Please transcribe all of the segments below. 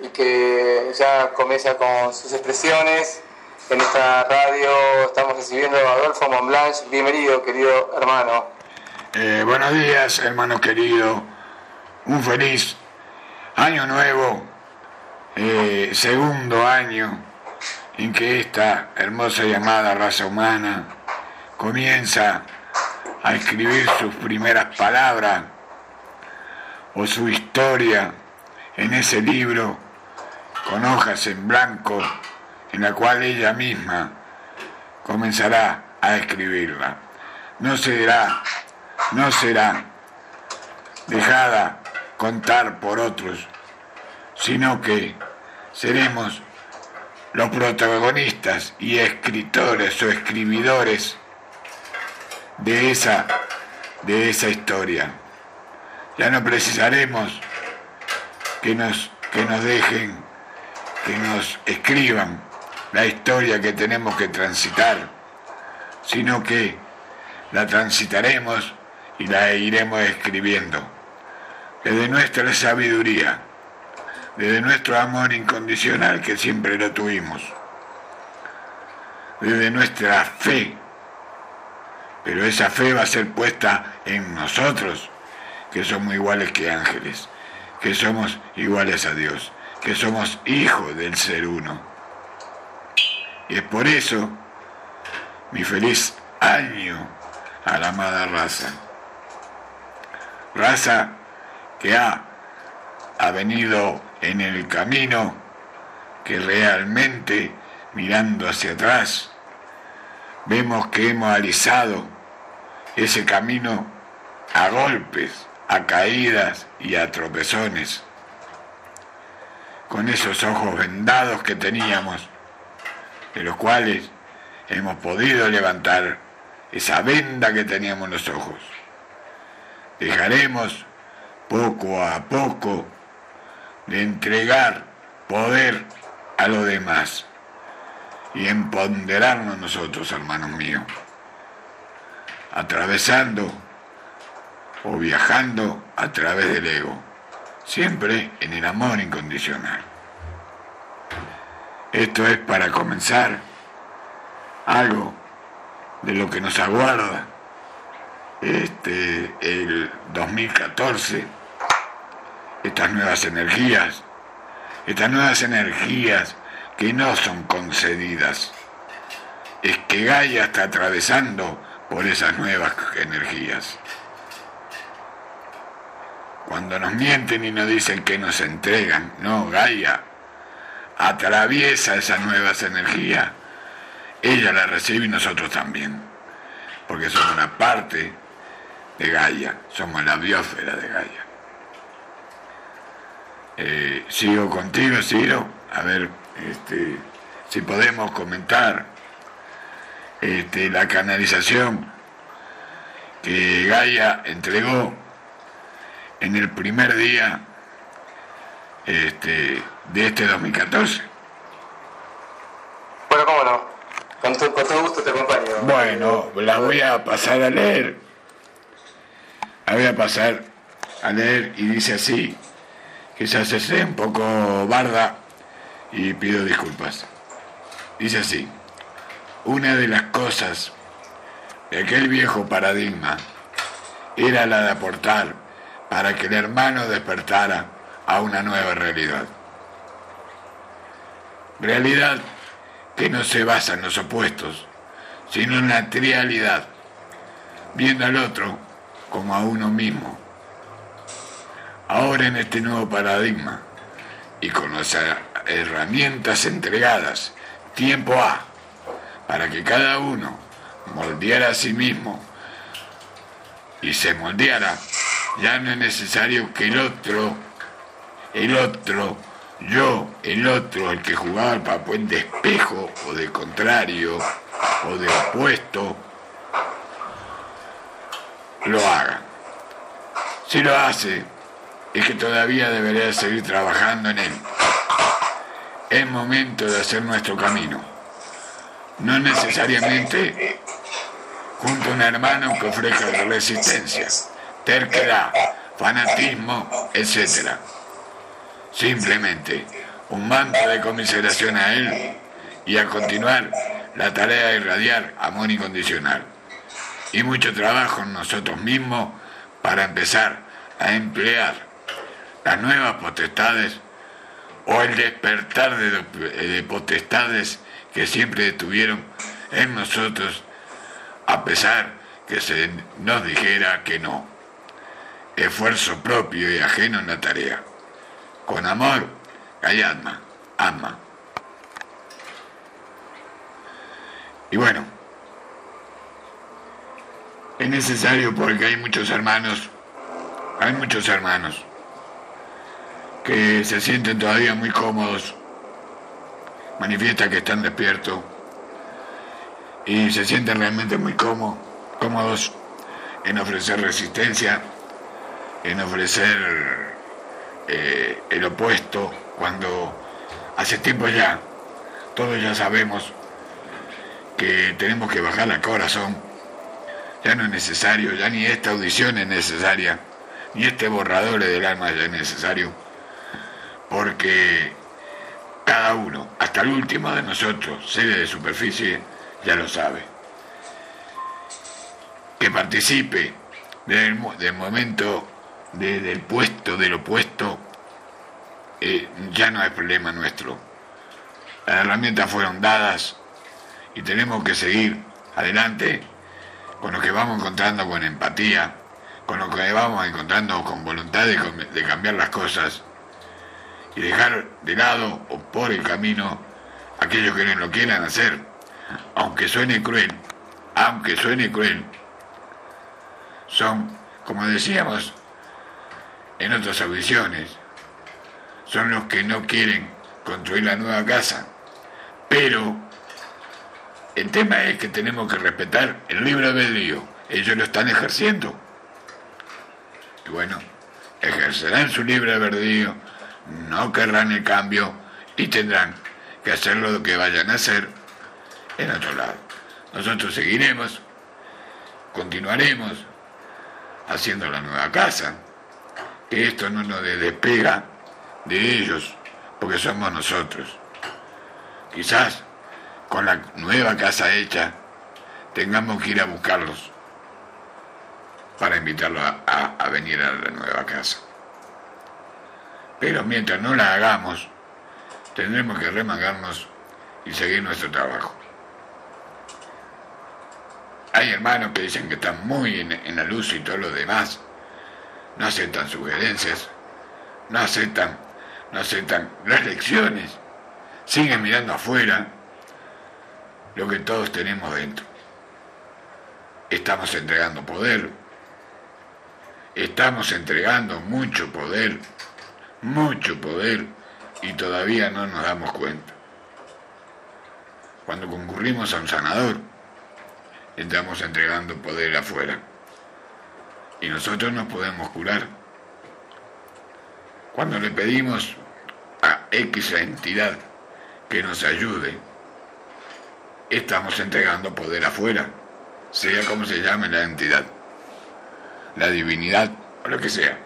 y que ya comienza con sus expresiones. En esta radio estamos recibiendo a Adolfo Montblanche. Bienvenido, querido hermano. Eh, buenos días, hermano querido. Un feliz año nuevo, eh, segundo año en que esta hermosa llamada raza humana comienza a escribir sus primeras palabras o su historia en ese libro con hojas en blanco en la cual ella misma comenzará a escribirla. No será, no será dejada contar por otros, sino que seremos los protagonistas y escritores o escribidores de esa, de esa historia. Ya no precisaremos que nos, que nos dejen, que nos escriban la historia que tenemos que transitar, sino que la transitaremos y la iremos escribiendo. Desde nuestra sabiduría, desde nuestro amor incondicional que siempre lo tuvimos, desde nuestra fe, pero esa fe va a ser puesta en nosotros, que somos iguales que ángeles, que somos iguales a Dios, que somos hijos del ser uno. Y es por eso mi feliz año a la amada raza. Raza que ha, ha venido en el camino que realmente, mirando hacia atrás, vemos que hemos alisado ese camino a golpes, a caídas y a tropezones. Con esos ojos vendados que teníamos, de los cuales hemos podido levantar esa venda que teníamos en los ojos. Dejaremos poco a poco de entregar poder a lo demás y empoderarnos nosotros, hermanos míos, atravesando o viajando a través del ego, siempre en el amor incondicional. Esto es para comenzar algo de lo que nos aguarda este, el 2014, estas nuevas energías, estas nuevas energías que no son concedidas. Es que Gaia está atravesando por esas nuevas energías. Cuando nos mienten y nos dicen que nos entregan, no, Gaia atraviesa esas nuevas energías, ella las recibe y nosotros también, porque somos una parte de Gaia, somos la biosfera de Gaia. Eh, sigo contigo, Ciro, a ver este, si podemos comentar este, la canalización que Gaia entregó en el primer día este, de este 2014. Bueno, cómo no. Con, todo gusto te acompaño. Bueno, la voy a pasar a leer. La voy a pasar a leer y dice así, se hace un poco barda y pido disculpas. Dice así, una de las cosas de aquel viejo paradigma era la de aportar para que el hermano despertara a una nueva realidad. Realidad que no se basa en los opuestos, sino en la trialidad, viendo al otro como a uno mismo. Ahora en este nuevo paradigma y con las herramientas entregadas, tiempo A, para que cada uno moldeara a sí mismo y se moldeara, ya no es necesario que el otro, el otro, yo, el otro, el que jugaba el papel de espejo o de contrario o de opuesto, lo haga. Si lo hace, es que todavía debería seguir trabajando en él. Es momento de hacer nuestro camino. No necesariamente junto a un hermano que ofrezca resistencia, terquedad, fanatismo, etc. Simplemente un manto de conmiseración a Él y a continuar la tarea de irradiar amor incondicional. Y mucho trabajo en nosotros mismos para empezar a emplear las nuevas potestades o el despertar de, potestades que siempre estuvieron en nosotros, a pesar que se nos dijera que no. Esfuerzo propio y ajeno en la tarea. Con amor, calladma, ama. Y bueno, es necesario porque hay muchos hermanos, hay muchos hermanos que se sienten todavía muy cómodos, manifiesta que están despiertos y se sienten realmente muy cómodos en ofrecer resistencia, en ofrecer eh, el opuesto, cuando hace tiempo ya, todos ya sabemos que tenemos que bajar al corazón, ya no es necesario, ya ni esta audición es necesaria, ni este borrador del alma ya es necesario porque cada uno, hasta el último de nosotros, seres de superficie, ya lo sabe. Que participe del, momento del puesto, del opuesto, eh, ya no es problema nuestro. Las herramientas fueron dadas y tenemos que seguir adelante con lo que vamos encontrando con empatía, con lo que vamos encontrando con voluntad de cambiar las cosas y dejar de lado o por el camino aquellos que no lo quieran hacer, aunque suene cruel, aunque suene cruel, son, como decíamos en otras audiciones, son los que no quieren construir la nueva casa, pero el tema es que tenemos que respetar el libre albedrío, ellos lo están ejerciendo. Y bueno, ejercerán su libre albedrío no querrán el cambio y tendrán que hacer lo que vayan a hacer en otro lado. Nosotros seguiremos, continuaremos haciendo la nueva casa, esto no nos despega de ellos, porque somos nosotros. Quizás con la nueva casa hecha tengamos que ir a buscarlos para invitarlos a, a venir a la nueva casa. Pero mientras no la hagamos, tendremos que remangarnos y seguir nuestro trabajo. Hay hermanos que dicen que están muy en, la luz y todo lo demás. No aceptan sugerencias, no aceptan, no aceptan las lecciones, siguen mirando afuera lo que todos tenemos dentro. Estamos entregando poder, estamos entregando mucho poder mucho poder y todavía no nos damos cuenta. Cuando concurrimos a un sanador, estamos entregando poder afuera y nosotros nos podemos curar. Cuando le pedimos a X entidad que nos ayude, estamos entregando poder afuera, sea como se llame la entidad, la divinidad o lo que sea.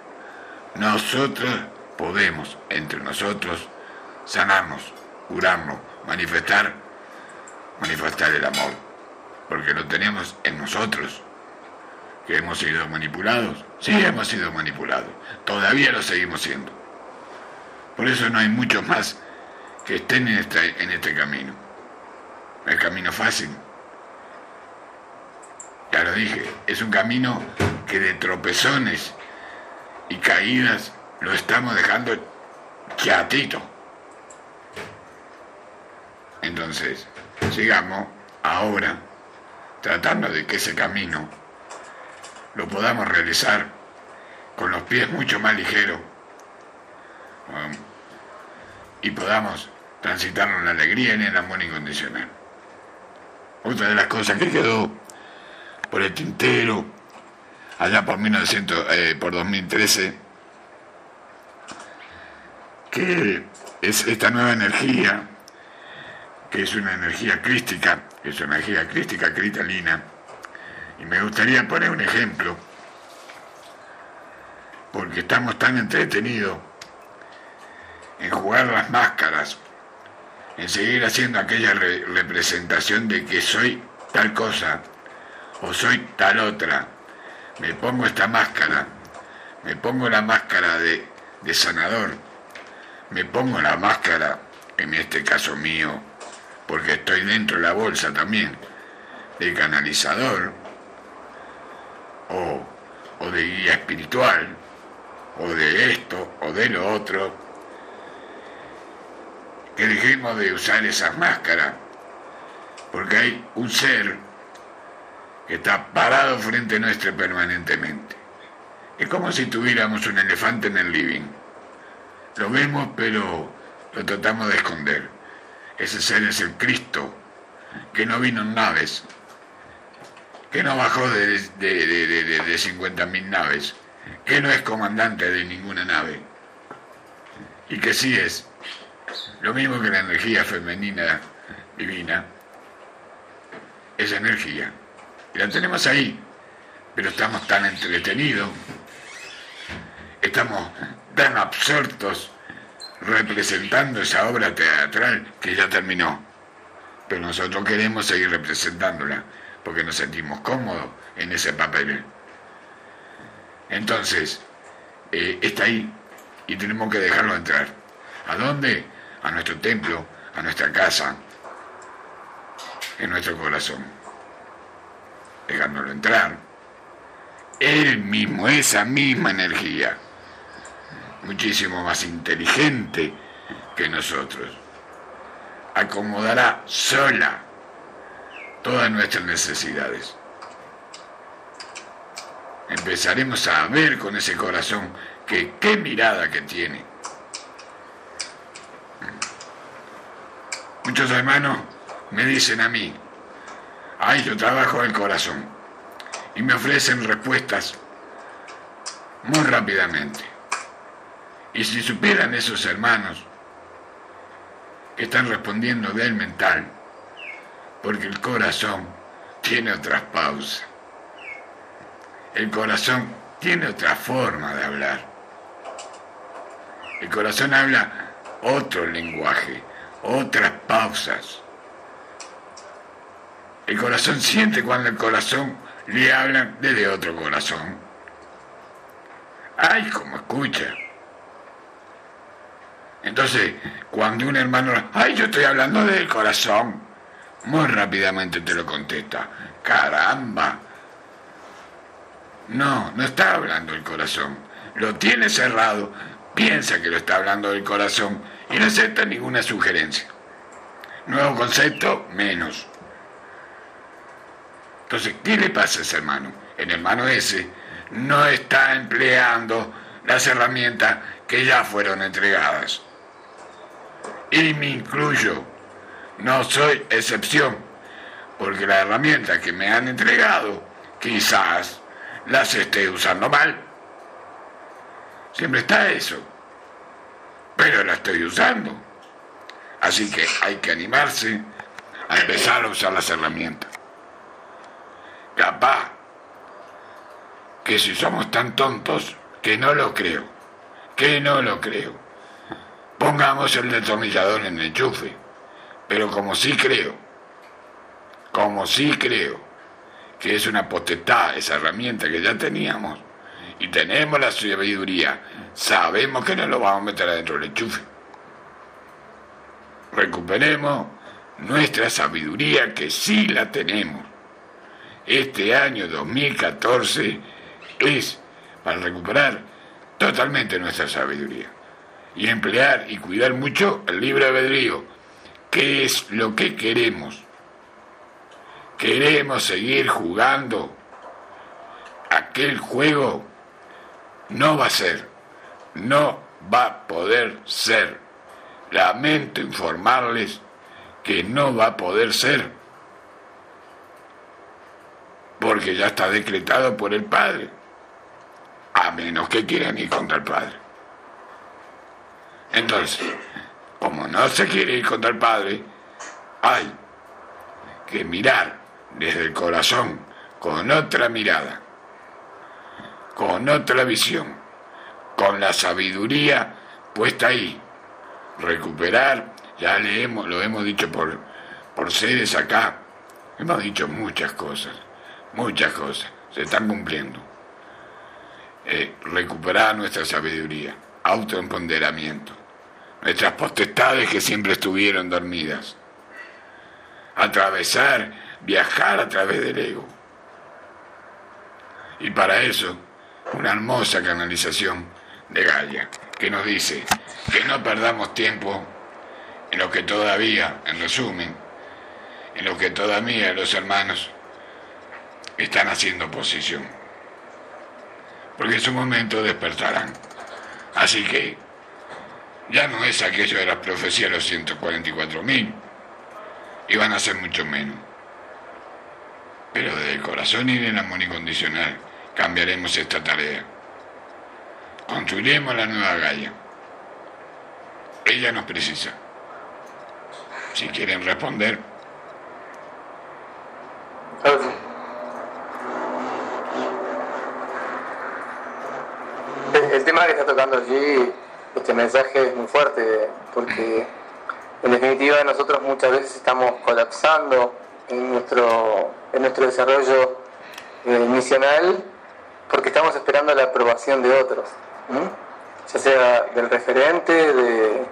Nosotros podemos entre nosotros sanarnos, curarnos, manifestar, manifestar el amor, porque lo tenemos en nosotros, que hemos sido manipulados, sí hemos sido manipulados, todavía lo seguimos siendo. Por eso no hay muchos más que estén en este, en este camino. El camino fácil. Ya lo dije, es un camino que de tropezones y caídas lo estamos dejando chatito. Entonces, sigamos ahora tratando de que ese camino lo podamos realizar con los pies mucho más ligeros um, y podamos transitarlo en la alegría y en el amor incondicional. Otra de las cosas que quedó por el tintero allá por, 1900, eh, por 2013 que es esta nueva energía, que es una energía crística, es una energía crística cristalina, y me gustaría poner un ejemplo, porque estamos tan entretenidos en jugar las máscaras en seguir haciendo aquella representación de que soy tal cosa o soy tal otra. Me pongo esta máscara, me pongo la máscara de, de sanador, me pongo la máscara, en este caso mío, porque estoy dentro de la bolsa también, de canalizador o, o de guía espiritual o de esto o de lo otro, que dejemos de usar esas máscaras, porque hay un ser que está parado frente nuestro permanentemente. Es como si tuviéramos un elefante en el living. Lo vemos, pero lo tratamos de esconder. Ese ser es el Cristo, que no vino en naves, que no bajó de, de, de, de 50.000 naves, que no es comandante de ninguna nave, y que sí es lo mismo que la energía femenina divina, es energía. Y la tenemos ahí, pero estamos tan entretenidos, estamos tan absortos representando esa obra teatral que ya terminó. Pero nosotros queremos seguir representándola porque nos sentimos cómodos en ese papel. Entonces, eh, está ahí y tenemos que dejarlo entrar. ¿A dónde? A nuestro templo, a nuestra casa, en nuestro corazón. Dejándolo entrar. Él mismo, esa misma energía, muchísimo más inteligente que nosotros, acomodará sola todas nuestras necesidades empezaremos a ver con ese corazón que qué mirada que tiene. Muchos hermanos me dicen a mí, ay, yo trabajo el corazón, y me ofrecen respuestas muy rápidamente. Y si supieran esos hermanos que están respondiendo del mental, porque el corazón tiene otras pausas. El corazón tiene otra forma de hablar. El corazón habla otro lenguaje, otras pausas. El corazón siente cuando el corazón le habla desde otro corazón. ¡Ay, cómo escucha! Entonces, cuando un hermano, ¡ay, yo estoy hablando del corazón! Muy rápidamente te lo contesta. ¡Caramba! No, no está hablando el corazón. Lo tiene cerrado, piensa que lo está hablando del corazón y no acepta ninguna sugerencia. Nuevo concepto, menos. Entonces, ¿qué le pasa a ese hermano? El hermano ese no está empleando las herramientas que ya fueron entregadas. Y me incluyo, no soy excepción, porque las herramientas que me han entregado quizás las esté usando mal. Siempre está eso. Pero la estoy usando. Así que hay que animarse a empezar a usar las herramientas. Capaz que si somos tan tontos, que no lo creo, que no lo creo, pongamos el destornillador en el enchufe. Pero como sí creo, como sí creo que es una potestad, esa herramienta que ya teníamos, y tenemos la sabiduría, sabemos que no lo vamos a meter adentro del enchufe. Recuperemos nuestra sabiduría que sí la tenemos. Este año 2014 es para recuperar totalmente nuestra sabiduría y emplear y cuidar mucho el libre albedrío, que es lo que queremos queremos seguir jugando aquel juego, no va a ser, no va a poder ser. Lamento informarles que no va a poder ser, porque ya está decretado por el Padre, a menos que quieran ir contra el Padre. Entonces, como no se quiere ir contra el Padre, hay que mirar desde el corazón, con otra mirada, con otra visión, con la sabiduría puesta ahí, recuperar Ya le hemos, lo hemos dicho por, por sedes acá. Hemos dicho muchas cosas, muchas cosas. Se están cumpliendo. Eh, recuperar nuestra sabiduría, autoempoderamiento, nuestras potestades que siempre estuvieron dormidas. Atravesar, viajar a través del ego. Y para eso, una hermosa canalización de Gaia, que nos dice que no perdamos tiempo en lo que todavía, en resumen, en lo que todavía los hermanos están haciendo posición. Porque en su momento despertarán. Así que ya no es aquello de las profecías de los 144.000, y van a ser mucho menos. Pero desde el corazón y del amor incondicional cambiaremos esta tarea. Construiremos la nueva Gaia. Ella nos precisa. Si quieren responder. El, tema que está tocando allí, este mensaje es muy fuerte, porque en definitiva nosotros muchas veces estamos colapsando en nuestro, en nuestro desarrollo eh, misional porque estamos esperando la aprobación de otros, ya sea del referente, de,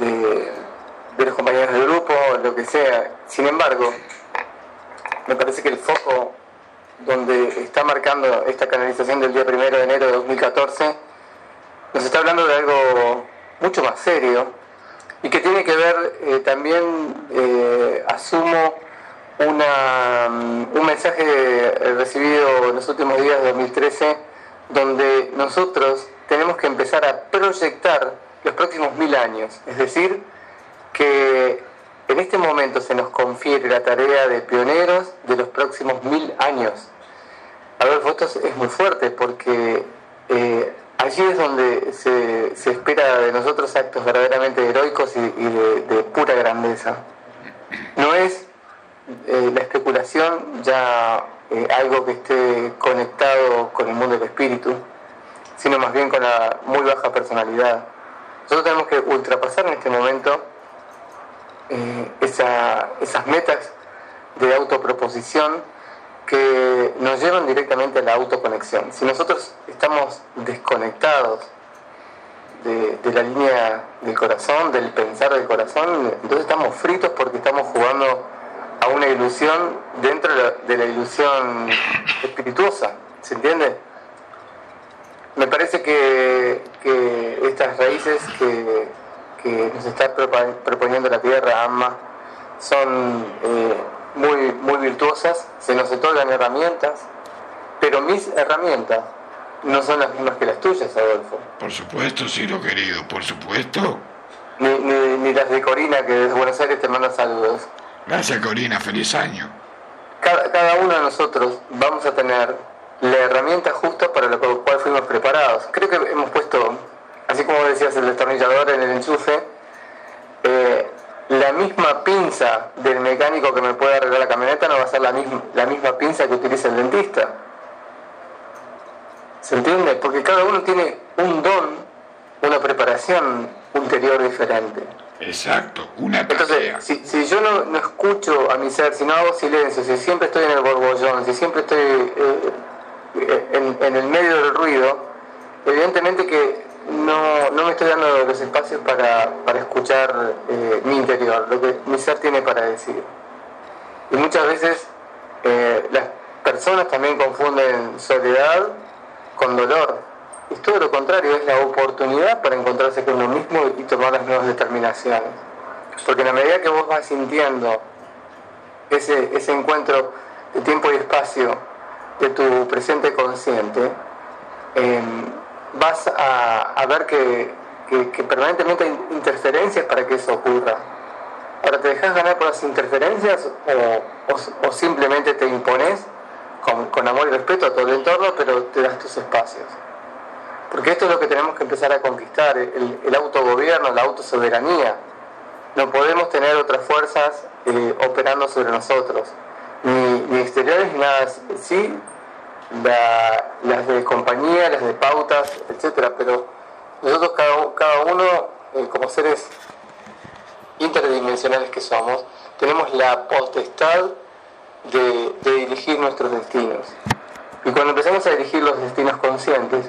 de, los compañeros del grupo, lo que sea. Sin embargo, me parece que el foco donde está marcando esta canalización del día primero de enero de 2014 nos está hablando de algo mucho más serio y que tiene que ver eh, también, eh, asumo, una, mm, un mensaje recibido en los últimos días de 2013 donde nosotros tenemos que empezar a proyectar los próximos mil años. Es decir, que en este momento se nos confiere la tarea de pioneros de los próximos mil años. A ver, esto es muy fuerte porque eh, allí es donde se, espera de nosotros actos verdaderamente heroicos y, de, de, pura grandeza. No es eh, la especulación ya eh, algo que esté conectado con el mundo del espíritu, sino más bien con la muy baja personalidad. Nosotros tenemos que ultrapasar en este momento eh, esas metas de autoproposición que nos llevan directamente a la autoconexión. Si nosotros estamos desconectados de, la línea del corazón, del pensar del corazón, entonces estamos fritos porque estamos jugando a una ilusión dentro de la, ilusión espirituosa, ¿se entiende? Me parece que, estas raíces que, nos está proponiendo la Tierra, AMA, son eh, muy, muy virtuosas, se nos otorgan herramientas, pero mis herramientas no son las mismas que las tuyas, Adolfo. Por supuesto, lo querido, por supuesto. Ni, ni las de Corina, que desde Buenos Aires te manda saludos. Gracias Corina, feliz año. Cada, uno de nosotros vamos a tener la herramienta justa para lo cual fuimos preparados. Creo que hemos puesto, así como decías, el destornillador en el enchufe, eh, la misma pinza del mecánico que me puede arreglar la camioneta no va a ser la misma, la misma pinza que utiliza el dentista. ¿Se entiende? Porque cada uno tiene un don, una preparación interior diferente. Exacto, una Entonces, si, yo no, escucho a mi ser, si no hago silencio, si siempre estoy en el borbollón, si siempre estoy eh, eh, en, el medio del ruido, evidentemente que no, me estoy dando los espacios para, escuchar eh, mi interior, lo que mi ser tiene para decir. Y muchas veces las personas también confunden soledad con dolor es todo lo contrario, es la oportunidad para encontrarse con uno mismo y tomar las nuevas determinaciones. Porque en la medida que vos vas sintiendo ese, ese encuentro de tiempo y espacio de tu presente consciente, em, vas a, ver que, permanentemente hay interferencias para que eso ocurra. Ahora, ¿te dejas ganar por las interferencias o, simplemente te impones con, con amor y respeto a todo el entorno, pero te das tus espacios? Porque esto es lo que tenemos que empezar a conquistar, el, autogobierno, la autosoberanía. No podemos tener otras fuerzas eh, operando sobre nosotros, ni, exteriores ni nada. Sí, las de compañía, las de pautas, etcétera, pero nosotros cada, uno, eh, como seres multidimensionales que somos, tenemos la potestad de, dirigir nuestros destinos. Y cuando empezamos a dirigir los destinos conscientes,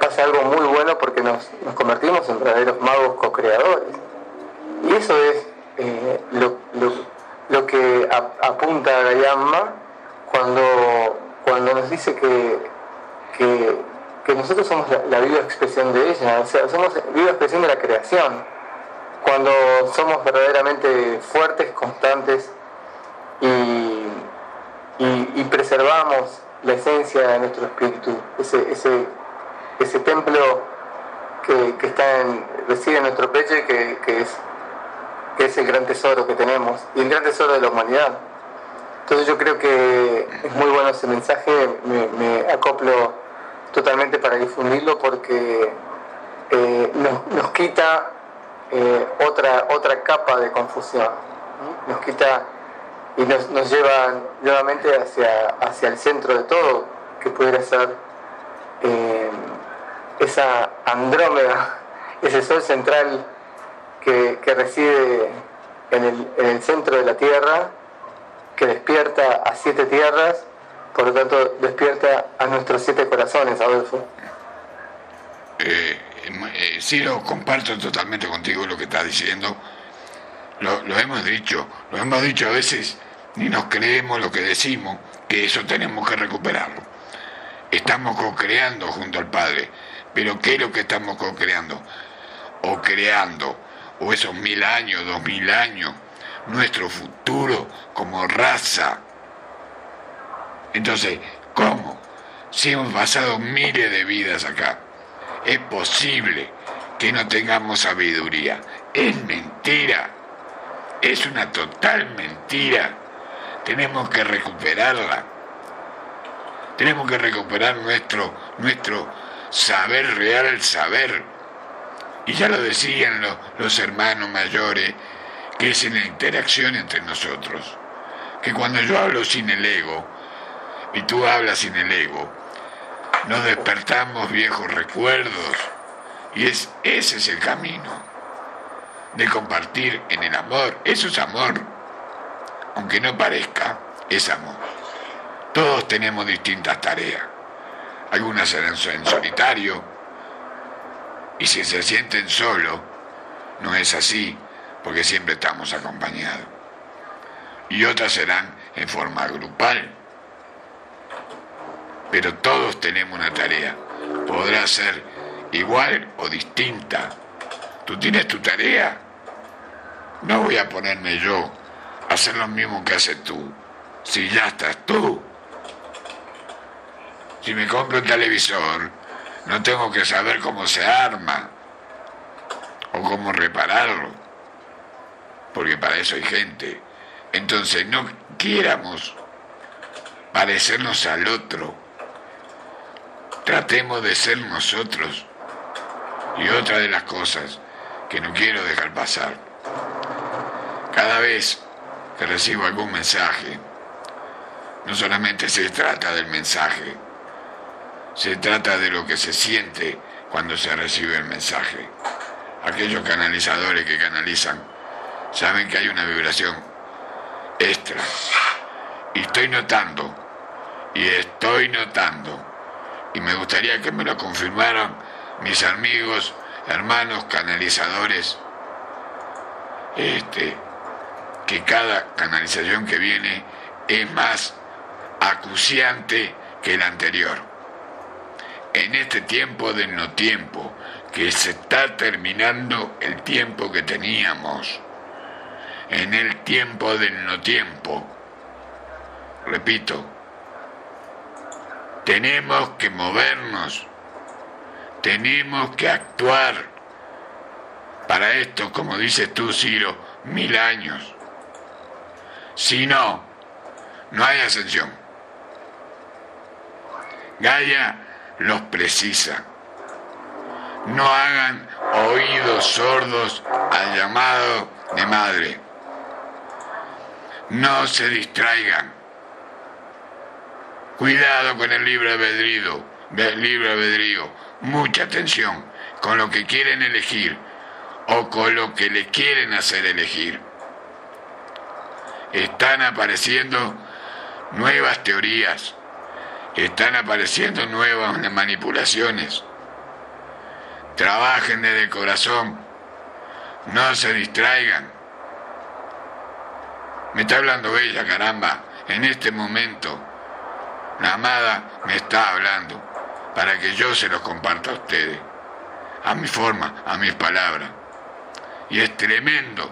pasa algo muy bueno porque nos, convertimos en verdaderos magos co-creadores. Y eso es eh, lo, que apunta a cuando, cuando nos dice que, que, nosotros somos la, viva expresión de ella, o sea, somos viva expresión de la creación. Cuando somos verdaderamente fuertes, constantes y, y, preservamos la esencia de nuestro espíritu, ese, ese, ese templo que, que está en, reside en nuestro pecho que, que, es, que es el gran tesoro que tenemos y el gran tesoro de la humanidad. Entonces yo creo que es muy bueno ese mensaje, me, acoplo totalmente para difundirlo porque eh, nos, quita eh, otra, otra capa de confusión, nos quita y nos, lleva nuevamente hacia, hacia el centro de todo, que pudiera ser eh, esa Andrómeda, ese sol central que, reside en el, en el centro de la Tierra que despierta a siete tierras, por lo tanto despierta a nuestros siete corazones, Adolfo. Eh, eh, lo comparto totalmente contigo lo que estás diciendo. Lo, lo, hemos dicho, lo hemos dicho a veces, ni nos creemos lo que decimos, que eso tenemos que recuperarlo. Estamos co-creando junto al Padre, pero ¿qué es lo que estamos co-creando? O creando, o esos mil años, dos mil años, nuestro futuro como raza. Entonces, ¿cómo? Si hemos pasado miles de vidas acá, es posible que no tengamos sabiduría. Es mentira. Es una total mentira. Tenemos que recuperarla. Tenemos que recuperar nuestro, nuestro saber real, saber. Y ya lo decían los, los hermanos mayores que es en la interacción entre nosotros. Que cuando yo hablo sin el ego y tú hablas sin el ego, nos despertamos viejos recuerdos y es, ese es el camino de compartir en el amor. Eso es amor, aunque no parezca, es amor. Todos tenemos distintas tareas. Algunas serán en solitario y si se sienten solo, no es así porque siempre estamos acompañados. Y otras serán en forma grupal. Pero todos tenemos una tarea. Podrá ser igual o distinta. ¿Tú tienes tu tarea? No voy a ponerme yo a hacer lo mismo que haces tú. Si ya estás tú. Si me compro un televisor, no tengo que saber cómo se arma o cómo repararlo porque para eso hay gente. Entonces no quieramos parecernos al otro. Tratemos de ser nosotros. Y otra de las cosas que no quiero dejar pasar. Cada vez que recibo algún mensaje, no solamente se trata del mensaje, se trata de lo que se siente cuando se recibe el mensaje. Aquellos canalizadores que canalizan saben que hay una vibración extra. Y estoy notando, y estoy notando, y me gustaría que me lo confirmaran mis amigos, hermanos, canalizadores, este, que cada canalización que viene es más acuciante que la anterior. En este tiempo del no tiempo, que se está terminando el tiempo que teníamos en el tiempo del no tiempo. Repito, tenemos que movernos, tenemos que actuar. Para esto, como dices tú, Ciro, mil años. Si no, no hay ascensión. Gaia los precisa. No hagan oídos sordos al llamado de madre. No se distraigan. Cuidado con el libre albedrío, albedrío. Mucha atención con lo que quieren elegir o con lo que le quieren hacer elegir. están apareciendo nuevas teorías, están apareciendo nuevas manipulaciones. Trabajen desde el corazón, no se distraigan. Me está hablando ella, caramba, en este momento. La amada me está hablando para que yo se los comparta a ustedes, a mi forma, a mis palabras. Y es tremendo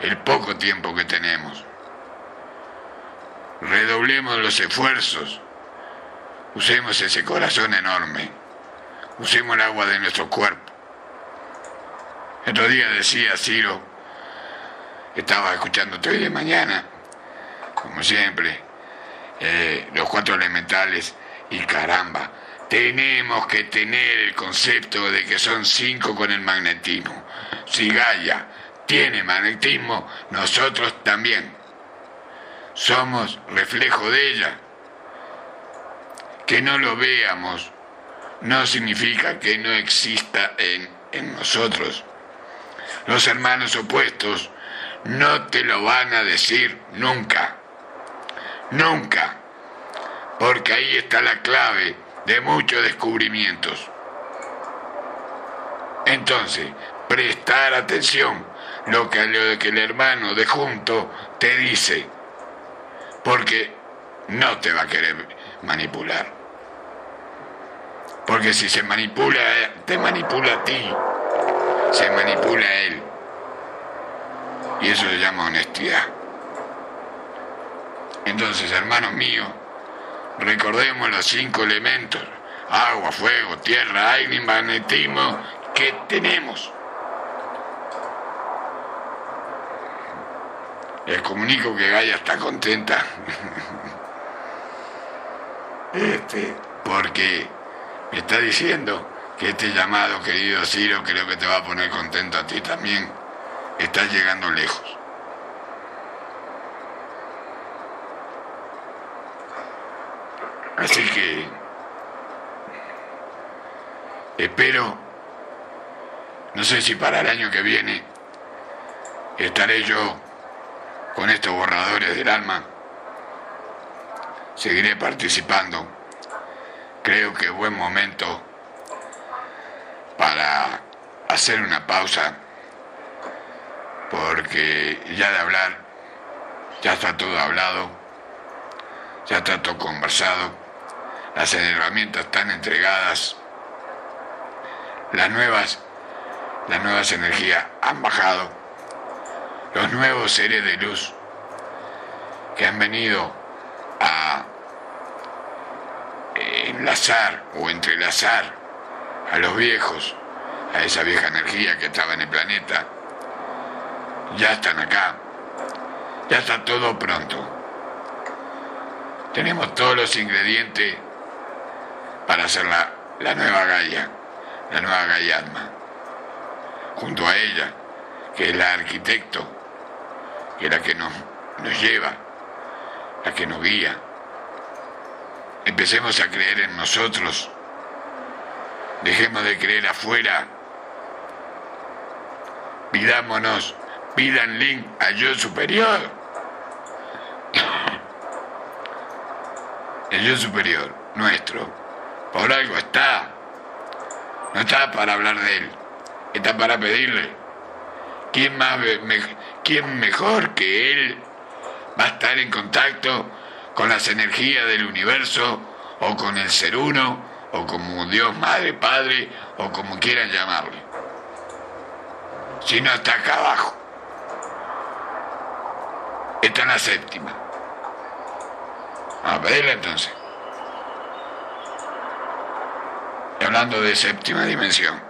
el poco tiempo que tenemos. Redoblemos los esfuerzos, usemos ese corazón enorme, usemos el agua de nuestro cuerpo. El otro día decía Ciro, estaba escuchándote hoy de mañana, como siempre, eh, los cuatro elementales y caramba, tenemos que tener el concepto de que son cinco con el magnetismo. Si Gaia tiene magnetismo, nosotros también. Somos reflejo de ella. Que no lo veamos no significa que no exista en, en nosotros. Los hermanos opuestos no te lo van a decir nunca. Nunca. Porque ahí está la clave de muchos descubrimientos. Entonces, prestar atención lo que, lo que el hermano de junto te dice, porque no te va a querer manipular. Porque si se manipula, te manipula a ti, se manipula a él. Y eso se llama honestidad. Entonces, hermanos míos, recordemos los cinco elementos, agua, fuego, tierra, aire y magnetismo que tenemos. Les comunico que Gaia está contenta. Este, porque me está diciendo que este llamado, querido Ciro, creo que te va a poner contento a ti también. Estás llegando lejos. Así que espero, no sé si para el año que viene estaré yo con estos borradores del alma. Seguiré participando. Creo que buen momento para hacer una pausa, porque ya de hablar, ya está todo hablado, ya está todo conversado, las herramientas están entregadas, las nuevas, las nuevas energías han bajado los nuevos seres de luz que han venido a enlazar o entrelazar a los viejos, a esa vieja energía que estaba en el planeta, ya están acá, ya está todo pronto. Tenemos todos los ingredientes para hacer la, la nueva Gaia, la nueva Gaiatma. Junto a ella, que es la arquitecto que es la que nos, nos lleva, la que nos guía. Empecemos a creer en nosotros. Dejemos de creer afuera. Pidámonos, pidan link al yo superior. El yo superior, nuestro, por algo está. No está para hablar de él, está para pedirle. ¿Quién, más, ¿Quién mejor que Él va a estar en contacto con las energías del universo o con el ser uno o como Dios Madre, Padre o como quieran llamarle? Si no está acá abajo. Está en la séptima. A pedirle entonces. Hablando de séptima dimensión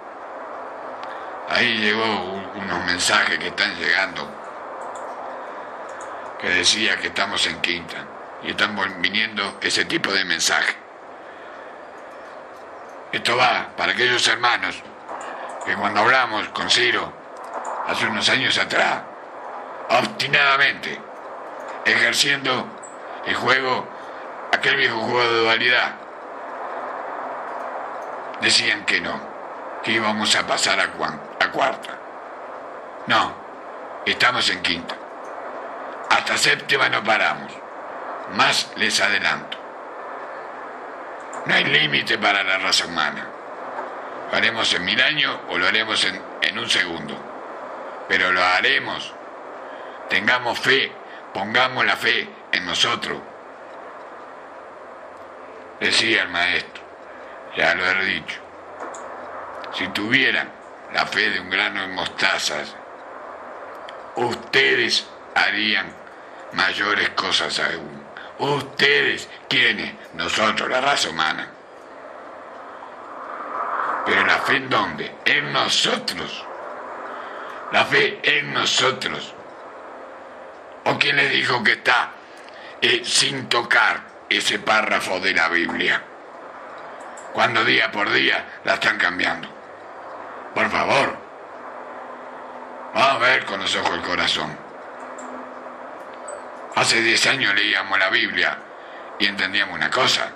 ahí llegó unos mensajes que están llegando que decía que estamos en quinta y están viniendo ese tipo de mensajes. Esto va para aquellos hermanos que cuando hablamos con Ciro hace unos años atrás, obstinadamente, ejerciendo el juego, aquel viejo juego de dualidad, decían que no, que íbamos a pasar a, cuarta. No, estamos en quinta. Hasta séptima no paramos. Más les adelanto. No hay límite para la raza humana. Lo haremos en mil años o lo haremos en un segundo. Pero lo haremos. Tengamos fe, pongamos la fe en nosotros. Decía el maestro, ya lo he dicho, si tuvieran la fe de un grano de mostazas, ustedes harían mayores cosas aún. Ustedes, ¿quiénes? Nosotros, la raza humana. Pero la fe en dónde? En nosotros. La fe en nosotros. ¿O quién les dijo que está eh, sin tocar ese párrafo de la Biblia? Cuando día por día la están cambiando. Por favor. Vamos a ver con los ojos del corazón. Hace 10 años leíamos la Biblia y entendíamos una cosa.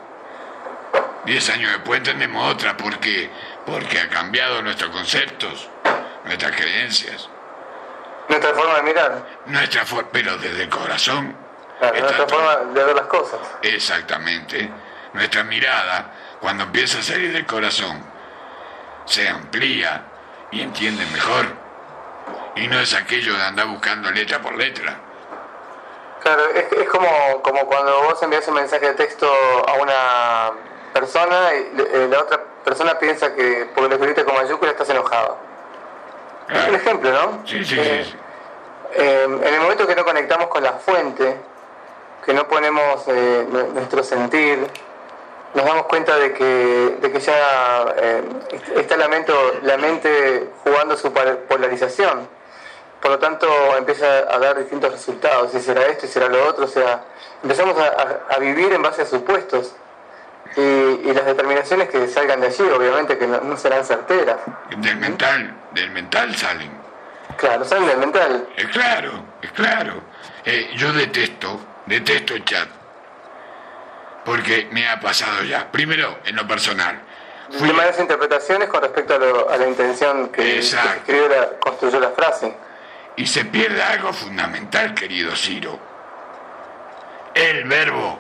10 años después entendemos otra. ¿Por qué? Porque ha cambiado nuestros conceptos, nuestras creencias. Nuestra forma de mirar. Nuestra forma, pero desde el corazón. Claro, nuestra forma de ver las cosas. Exactamente. Nuestra mirada, cuando empieza a salir del corazón, se amplía y entiende mejor. Y no es aquello de andar buscando letra por letra. Claro, es, es como, como cuando vos envías un mensaje de texto a una persona y eh, la otra persona piensa que porque lo escribiste con mayúscula estás enojado. Es un ejemplo, ¿no? Sí, sí, Eh, sí. eh, en el momento que no conectamos con la fuente, que no ponemos eh, nu- nuestro sentir, nos damos cuenta de que, de que ya eh, está la mente, la mente jugando su polarización. Por lo tanto, empieza a dar distintos resultados, si será esto y será lo otro, o sea, empezamos a vivir en base a supuestos. Y, y las determinaciones que salgan de allí, obviamente, que no, no serán certeras. Del mental, del mental salen. Claro, salen del mental. Es claro, es claro. Eh, yo detesto, detesto el chat. Porque me ha pasado ya. Primero, en lo personal. Fui- de malas interpretaciones con respecto a, lo- a la intención que, que escribió la- construyó la frase. y se pierde algo fundamental, querido Ciro. El verbo.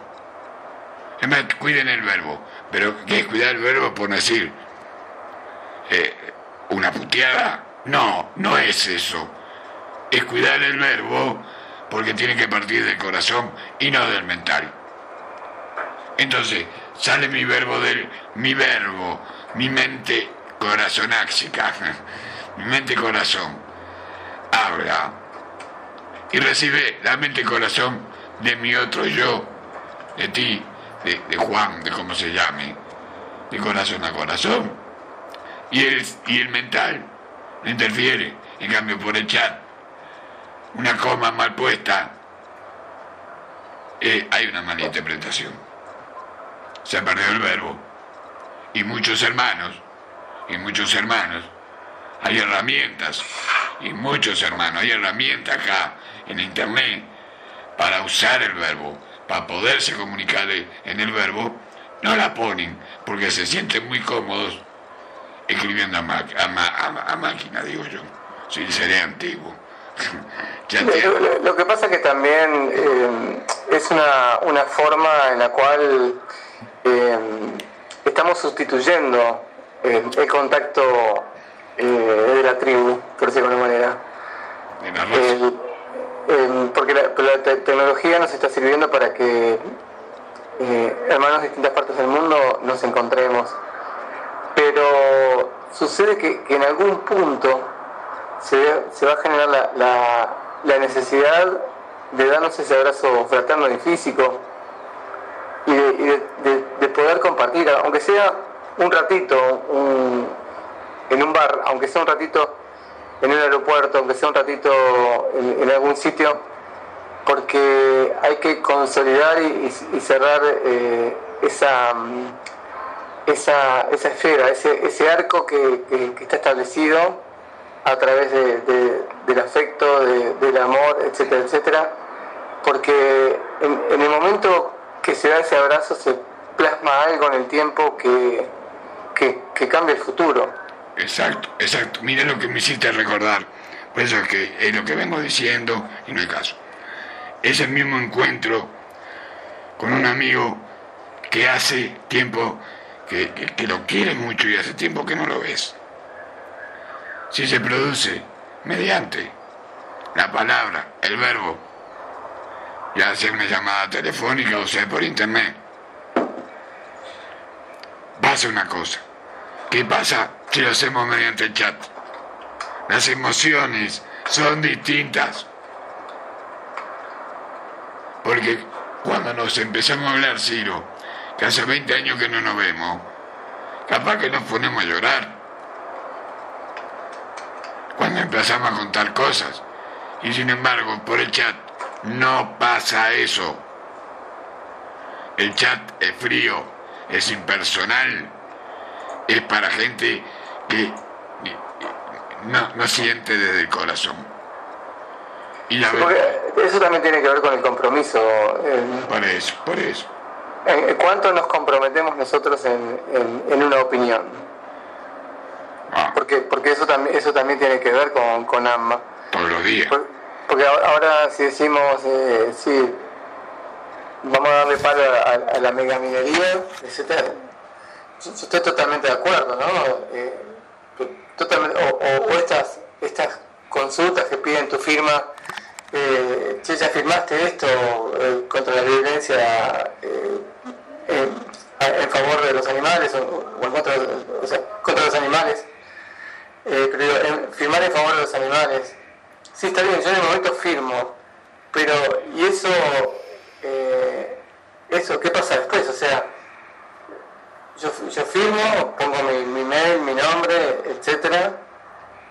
Es más, cuiden el verbo. Pero ¿qué es cuidar el verbo por no decir eh, una puteada? No, no es eso. Es cuidar el verbo porque tiene que partir del corazón y no del mental. Entonces, sale mi verbo del mi verbo, mi mente corazonáxica, mi mente corazón, habla y recibe la mente corazón de mi otro yo, de ti, de, de Juan, de cómo se llame, de corazón a corazón. Y el, y el mental interfiere, en cambio por el chat, una coma mal puesta, eh, hay una mala interpretación. Se ha perdido el verbo. Y muchos hermanos, y muchos hermanos, hay herramientas, y muchos hermanos, hay herramientas acá en internet para usar el verbo, para poderse comunicar en el verbo, no la ponen porque se sienten muy cómodos escribiendo a, ma- a ma- a- a máquina, digo yo. Si seré antiguo. Ya Lo, te- lo- lo que pasa que también eh, es una, una forma en la cual eh, estamos sustituyendo eh, el contacto eh, de la tribu, por decirlo de alguna manera. El- el- porque la, pero la te- tecnología nos está sirviendo para que hermanos de distintas partes del mundo nos encontremos. Pero sucede que, en algún punto se, va a generar la, necesidad de darnos ese abrazo fraterno y físico y de, poder compartir, aunque sea un ratito en un bar, aunque sea un ratito en un aeropuerto, aunque sea un ratito en, algún sitio, porque hay que consolidar y, cerrar eh, esa, esa, esa esfera, ese, ese arco que, que- está establecido a través de- de- del afecto, de- del amor, etcétera, etcétera, porque en, el momento que se da ese abrazo se plasma algo en el tiempo que, que, que cambia el futuro. Exacto, exacto. Mira lo que me hiciste recordar. Por eso es que es lo que vengo diciendo y no hay caso. es el mismo encuentro con un amigo que hace tiempo que, lo quiere mucho y hace tiempo que no lo ves. Si se produce mediante la palabra, el verbo, ya sea una llamada telefónica o sea por internet, pasa una cosa. ¿Qué pasa si lo hacemos mediante el chat? Las emociones son distintas. Porque cuando nos empezamos a hablar, Ciro, que hace 20 años que no nos vemos, capaz que nos ponemos a llorar. Cuando empezamos a contar cosas. Y sin embargo, por el chat no pasa eso. El chat es frío, es impersonal, es para gente que no, siente desde el corazón. Y la eso también tiene que ver con el compromiso. por eso, por eso. ¿Cuánto nos comprometemos nosotros en, en, una opinión? Ah. Porque, porque eso, también, eso también tiene que ver con, con AMA. Todos los días. porque ahora si decimos, eh, sí, vamos a darle palo a, la megaminería, etc. Yo estoy totalmente de acuerdo, ¿no? Eh, totalmente, o, estas, estas consultas que piden tu firma eh, ya firmaste esto eh, contra la violencia eh, en favor de los animales o, en contra, o contra los animales, eh, firmar en favor de los animales, sí está bien, yo en el momento firmo, pero ¿y eso, eso qué pasa después? O sea, yo, yo firmo, pongo mi, mail, mi nombre, etcétera,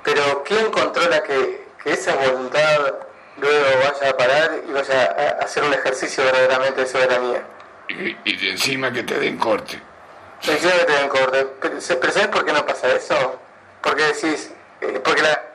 pero ¿quién controla que esa voluntad luego vaya a parar y vaya a hacer un ejercicio verdaderamente de soberanía. Y, y encima que te den corte. Encima que te den corte. Pero, ¿sabes por qué no pasa eso? Porque decís, eh, porque la...